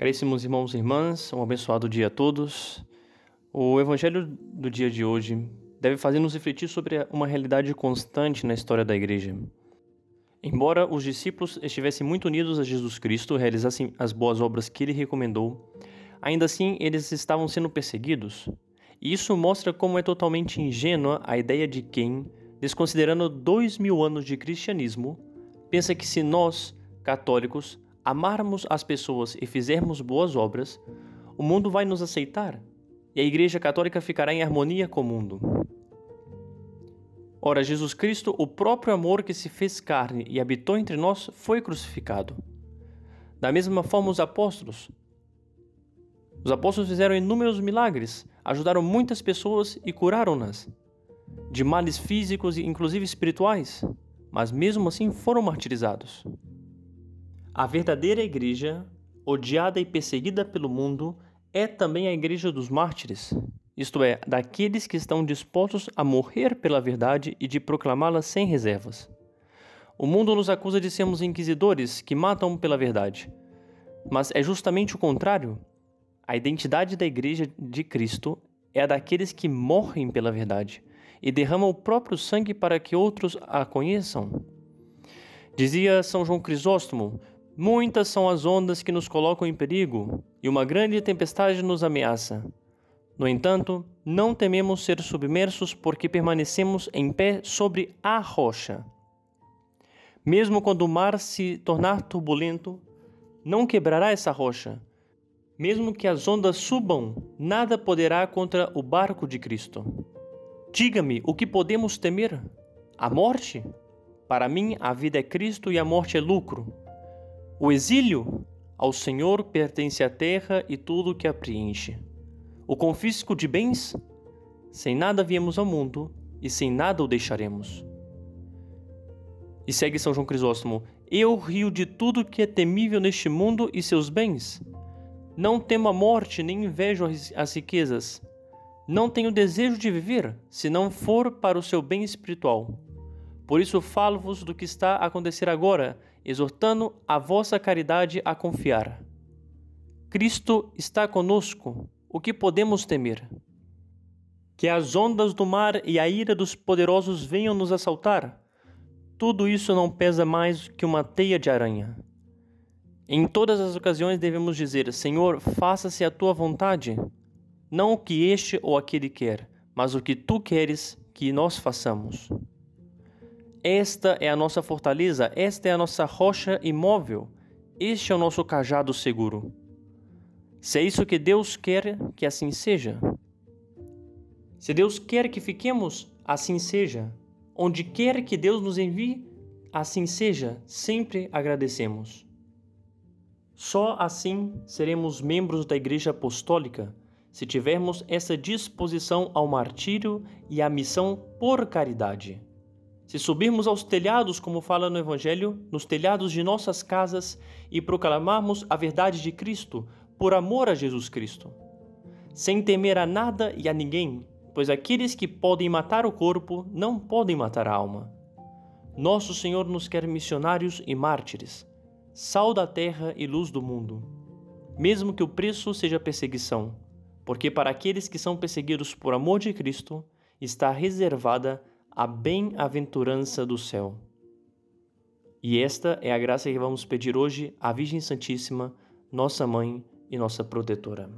Caríssimos irmãos e irmãs, um abençoado dia a todos. O evangelho do dia de hoje deve fazer-nos refletir sobre uma realidade constante na história da igreja. Embora os discípulos estivessem muito unidos a Jesus Cristo, realizassem as boas obras que ele recomendou, ainda assim eles estavam sendo perseguidos. E isso mostra como é totalmente ingênua a ideia de quem, desconsiderando dois mil anos de cristianismo, pensa que se nós, católicos, amarmos as pessoas e fizermos boas obras, o mundo vai nos aceitar e a Igreja Católica ficará em harmonia com o mundo. Ora, Jesus Cristo, o próprio amor que se fez carne e habitou entre nós, foi crucificado. Da mesma forma, os apóstolos. Os apóstolos fizeram inúmeros milagres, ajudaram muitas pessoas e curaram-nas de males físicos e inclusive espirituais, mas mesmo assim foram martirizados. A verdadeira igreja, odiada e perseguida pelo mundo, é também a igreja dos mártires, isto é, daqueles que estão dispostos a morrer pela verdade e de proclamá-la sem reservas. O mundo nos acusa de sermos inquisidores que matam pela verdade. Mas é justamente o contrário. A identidade da igreja de Cristo é a daqueles que morrem pela verdade e derramam o próprio sangue para que outros a conheçam. Dizia São João Crisóstomo: Muitas são as ondas que nos colocam em perigo, e uma grande tempestade nos ameaça. No entanto, não tememos ser submersos porque permanecemos em pé sobre a rocha. Mesmo quando o mar se tornar turbulento, não quebrará essa rocha. Mesmo que as ondas subam, nada poderá contra o barco de Cristo. Diga-me o que podemos temer? A morte? Para mim, a vida é Cristo e a morte é lucro. O exílio? Ao Senhor pertence a terra e tudo o que a preenche. O confisco de bens? Sem nada viemos ao mundo e sem nada o deixaremos. E segue São João Crisóstomo: Eu rio de tudo que é temível neste mundo e seus bens. Não temo a morte, nem invejo as riquezas. Não tenho desejo de viver, se não for para o seu bem espiritual. Por isso falo-vos do que está a acontecer agora, exortando a vossa caridade a confiar. Cristo está conosco, o que podemos temer? Que as ondas do mar e a ira dos poderosos venham nos assaltar? Tudo isso não pesa mais que uma teia de aranha. Em todas as ocasiões devemos dizer: Senhor, faça-se a tua vontade, não o que este ou aquele quer, mas o que tu queres que nós façamos. Esta é a nossa fortaleza, esta é a nossa rocha imóvel, este é o nosso cajado seguro. Se é isso que Deus quer, que assim seja. Se Deus quer que fiquemos, assim seja. Onde quer que Deus nos envie, assim seja, sempre agradecemos. Só assim seremos membros da Igreja Apostólica, se tivermos essa disposição ao martírio e à missão por caridade. Se subirmos aos telhados, como fala no Evangelho, nos telhados de nossas casas e proclamarmos a verdade de Cristo por amor a Jesus Cristo, sem temer a nada e a ninguém, pois aqueles que podem matar o corpo não podem matar a alma. Nosso Senhor nos quer missionários e mártires, sal da terra e luz do mundo, mesmo que o preço seja perseguição, porque para aqueles que são perseguidos por amor de Cristo está reservada a bem-aventurança do céu. E esta é a graça que vamos pedir hoje à Virgem Santíssima, nossa mãe e nossa protetora.